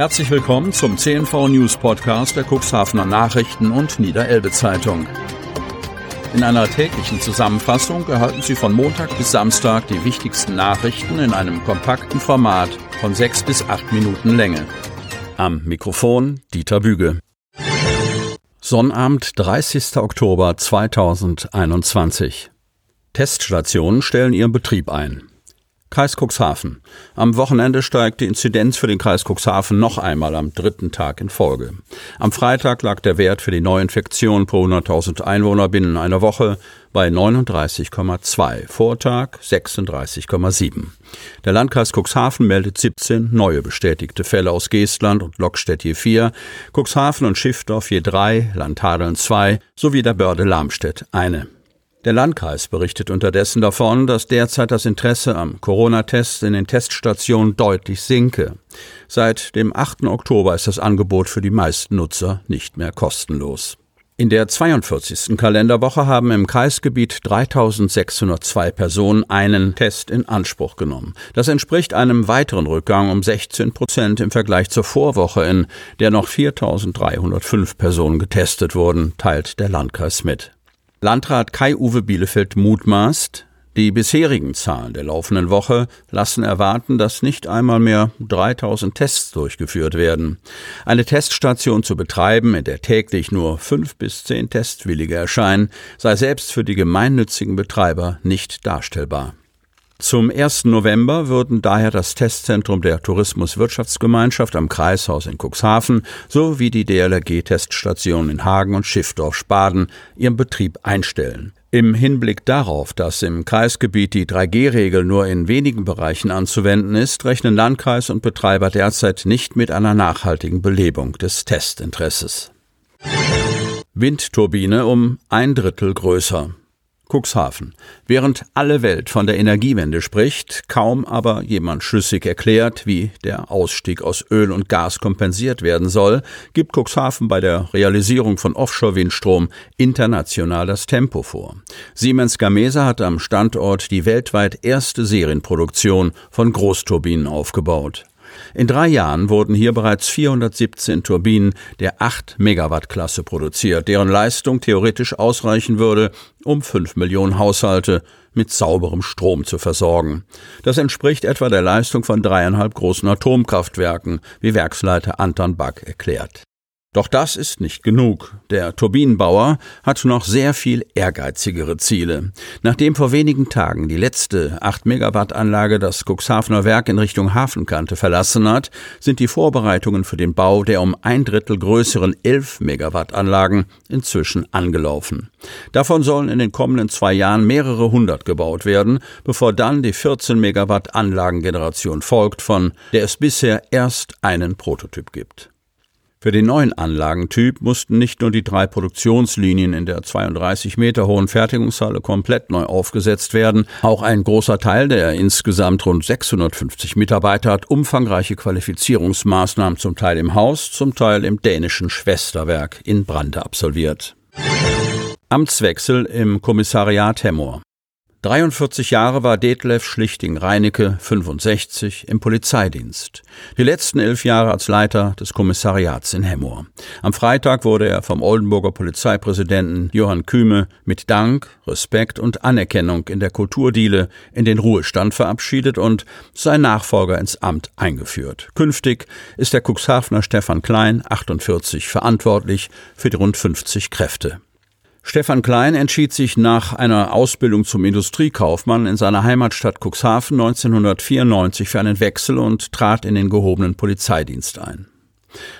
Herzlich willkommen zum CNV News Podcast der Cuxhavener Nachrichten und Niederelbe Zeitung. In einer täglichen Zusammenfassung erhalten Sie von Montag bis Samstag die wichtigsten Nachrichten in einem kompakten Format von sechs bis acht Minuten Länge. Am Mikrofon Dieter Büge. Sonnabend, 30. Oktober 2021. Teststationen stellen ihren Betrieb ein. Kreis Cuxhaven. Am Wochenende steigt die Inzidenz für den Kreis Cuxhaven noch einmal am dritten Tag in Folge. Am Freitag lag der Wert für die Neuinfektion pro 100.000 Einwohner binnen einer Woche bei 39,2, Vortag 36,7. Der Landkreis Cuxhaven meldet 17 neue bestätigte Fälle aus Geestland und Lockstedt je vier, Cuxhaven und Schiffdorf je drei, Landhadeln zwei sowie der Börde Lamstedt eine. Der Landkreis berichtet unterdessen davon, dass derzeit das Interesse am Corona-Test in den Teststationen deutlich sinke. Seit dem 8. Oktober ist das Angebot für die meisten Nutzer nicht mehr kostenlos. In der 42. Kalenderwoche haben im Kreisgebiet 3602 Personen einen Test in Anspruch genommen. Das entspricht einem weiteren Rückgang um 16 Prozent im Vergleich zur Vorwoche, in der noch 4305 Personen getestet wurden, teilt der Landkreis mit. Landrat Kai-Uwe Bielefeld mutmaßt, die bisherigen Zahlen der laufenden Woche lassen erwarten, dass nicht einmal mehr 3000 Tests durchgeführt werden. Eine Teststation zu betreiben, in der täglich nur fünf bis zehn Testwillige erscheinen, sei selbst für die gemeinnützigen Betreiber nicht darstellbar. Zum 1. November würden daher das Testzentrum der Tourismuswirtschaftsgemeinschaft am Kreishaus in Cuxhaven sowie die DLRG-Teststation in Hagen und Schiffdorf-Spaden ihren Betrieb einstellen. Im Hinblick darauf, dass im Kreisgebiet die 3G-Regel nur in wenigen Bereichen anzuwenden ist, rechnen Landkreis und Betreiber derzeit nicht mit einer nachhaltigen Belebung des Testinteresses. Windturbine um ein Drittel größer. Cuxhaven. Während alle Welt von der Energiewende spricht, kaum aber jemand schlüssig erklärt, wie der Ausstieg aus Öl und Gas kompensiert werden soll, gibt Cuxhaven bei der Realisierung von Offshore-Windstrom international das Tempo vor. Siemens Gamesa hat am Standort die weltweit erste Serienproduktion von Großturbinen aufgebaut. In drei Jahren wurden hier bereits 417 Turbinen der 8 Megawatt Klasse produziert, deren Leistung theoretisch ausreichen würde, um 5 Millionen Haushalte mit sauberem Strom zu versorgen. Das entspricht etwa der Leistung von dreieinhalb großen Atomkraftwerken, wie Werksleiter Anton Back erklärt. Doch das ist nicht genug. Der Turbinenbauer hat noch sehr viel ehrgeizigere Ziele. Nachdem vor wenigen Tagen die letzte 8 Megawatt Anlage das Cuxhavener Werk in Richtung Hafenkante verlassen hat, sind die Vorbereitungen für den Bau der um ein Drittel größeren 11 Megawatt Anlagen inzwischen angelaufen. Davon sollen in den kommenden zwei Jahren mehrere hundert gebaut werden, bevor dann die 14 Megawatt Anlagengeneration folgt, von der es bisher erst einen Prototyp gibt. Für den neuen Anlagentyp mussten nicht nur die drei Produktionslinien in der 32 Meter hohen Fertigungshalle komplett neu aufgesetzt werden, auch ein großer Teil der insgesamt rund 650 Mitarbeiter hat umfangreiche Qualifizierungsmaßnahmen zum Teil im Haus, zum Teil im dänischen Schwesterwerk in Brande absolviert. Amtswechsel im Kommissariat Hemmoor. 43 Jahre war Detlef Schlichting-Reinecke, 65, im Polizeidienst. Die letzten elf Jahre als Leiter des Kommissariats in Hemmoor. Am Freitag wurde er vom Oldenburger Polizeipräsidenten Johann Kühme mit Dank, Respekt und Anerkennung in der Kulturdiele in den Ruhestand verabschiedet und sein Nachfolger ins Amt eingeführt. Künftig ist der Cuxhavener Stefan Klein, 48, verantwortlich für die rund 50 Kräfte. Stefan Klein entschied sich nach einer Ausbildung zum Industriekaufmann in seiner Heimatstadt Cuxhaven 1994 für einen Wechsel und trat in den gehobenen Polizeidienst ein.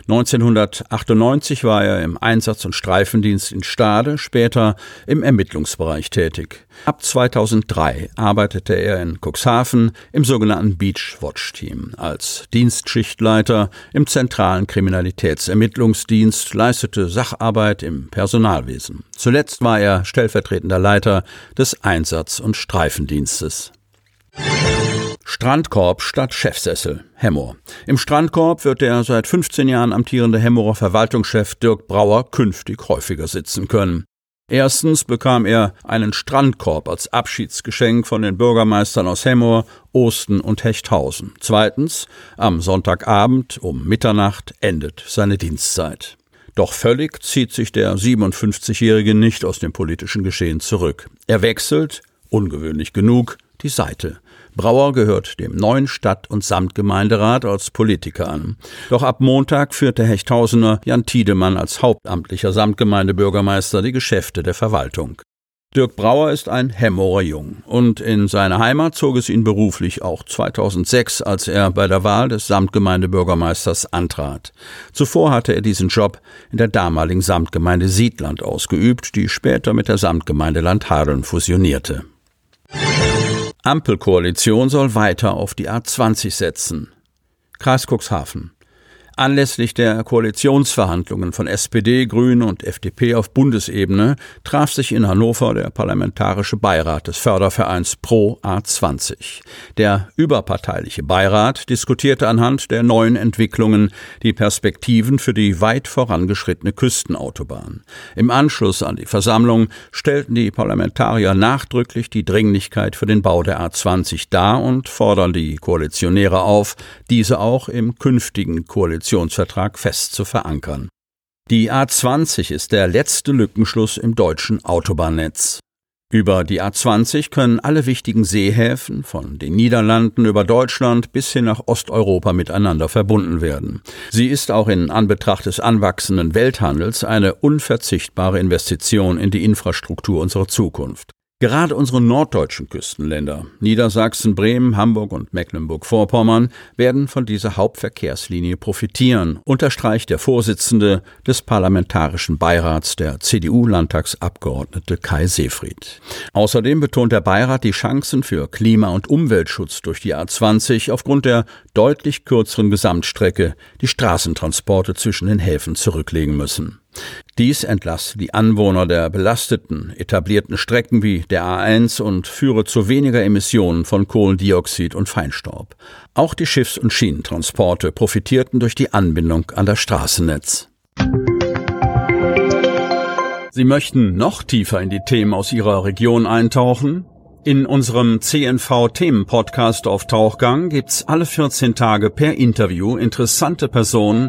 1998 war er im Einsatz- und Streifendienst in Stade, später im Ermittlungsbereich tätig. Ab 2003 arbeitete er in Cuxhaven im sogenannten Beach Watch Team als Dienstschichtleiter im zentralen Kriminalitätsermittlungsdienst, leistete Sacharbeit im Personalwesen. Zuletzt war er stellvertretender Leiter des Einsatz- und Streifendienstes. Strandkorb statt Chefsessel, Hemmoor. Im Strandkorb wird der seit 15 Jahren amtierende Hemmorer Verwaltungschef Dirk Brauer künftig häufiger sitzen können. Erstens bekam er einen Strandkorb als Abschiedsgeschenk von den Bürgermeistern aus Hemmoor, Osten und Hechthausen. Zweitens, am Sonntagabend um Mitternacht endet seine Dienstzeit. Doch völlig zieht sich der 57-Jährige nicht aus dem politischen Geschehen zurück. Er wechselt, ungewöhnlich genug, die Seite. Brauer gehört dem neuen Stadt- und Samtgemeinderat als Politiker an. Doch ab Montag führt der Hechthausener Jan Tiedemann als hauptamtlicher Samtgemeindebürgermeister die Geschäfte der Verwaltung. Dirk Brauer ist ein Hemmorer Jung und in seine Heimat zog es ihn beruflich auch 2006, als er bei der Wahl des Samtgemeindebürgermeisters antrat. Zuvor hatte er diesen Job in der damaligen Samtgemeinde Siedland ausgeübt, die später mit der Samtgemeinde Landhadeln fusionierte. Ampelkoalition soll weiter auf die A20 setzen. Kreis Cuxhaven. Anlässlich der Koalitionsverhandlungen von SPD, Grünen und FDP auf Bundesebene traf sich in Hannover der Parlamentarische Beirat des Fördervereins Pro A20. Der überparteiliche Beirat diskutierte anhand der neuen Entwicklungen die Perspektiven für die weit vorangeschrittene Küstenautobahn. Im Anschluss an die Versammlung stellten die Parlamentarier nachdrücklich die Dringlichkeit für den Bau der A20 dar und fordern die Koalitionäre auf, diese auch im künftigen Koalitions Koalitionsvertrag fest zu verankern. Die A20 ist der letzte Lückenschluss im deutschen Autobahnnetz. Über die A20 können alle wichtigen Seehäfen von den Niederlanden über Deutschland bis hin nach Osteuropa miteinander verbunden werden. Sie ist auch in Anbetracht des anwachsenden Welthandels eine unverzichtbare Investition in die Infrastruktur unserer Zukunft. Gerade unsere norddeutschen Küstenländer, Niedersachsen, Bremen, Hamburg und Mecklenburg-Vorpommern, werden von dieser Hauptverkehrslinie profitieren, unterstreicht der Vorsitzende des Parlamentarischen Beirats der CDU-Landtagsabgeordnete Kai Seefried. Außerdem betont der Beirat die Chancen für Klima- und Umweltschutz durch die A20 aufgrund der deutlich kürzeren Gesamtstrecke, die Straßentransporte zwischen den Häfen zurücklegen müssen. Dies entlasse die Anwohner der belasteten, etablierten Strecken wie der A1 und führe zu weniger Emissionen von Kohlendioxid und Feinstaub. Auch die Schiffs- und Schienentransporte profitierten durch die Anbindung an das Straßennetz. Sie möchten noch tiefer in die Themen aus Ihrer Region eintauchen? In unserem CNV-Themen-Podcast auf Tauchgang gibt's alle 14 Tage per Interview interessante Personen,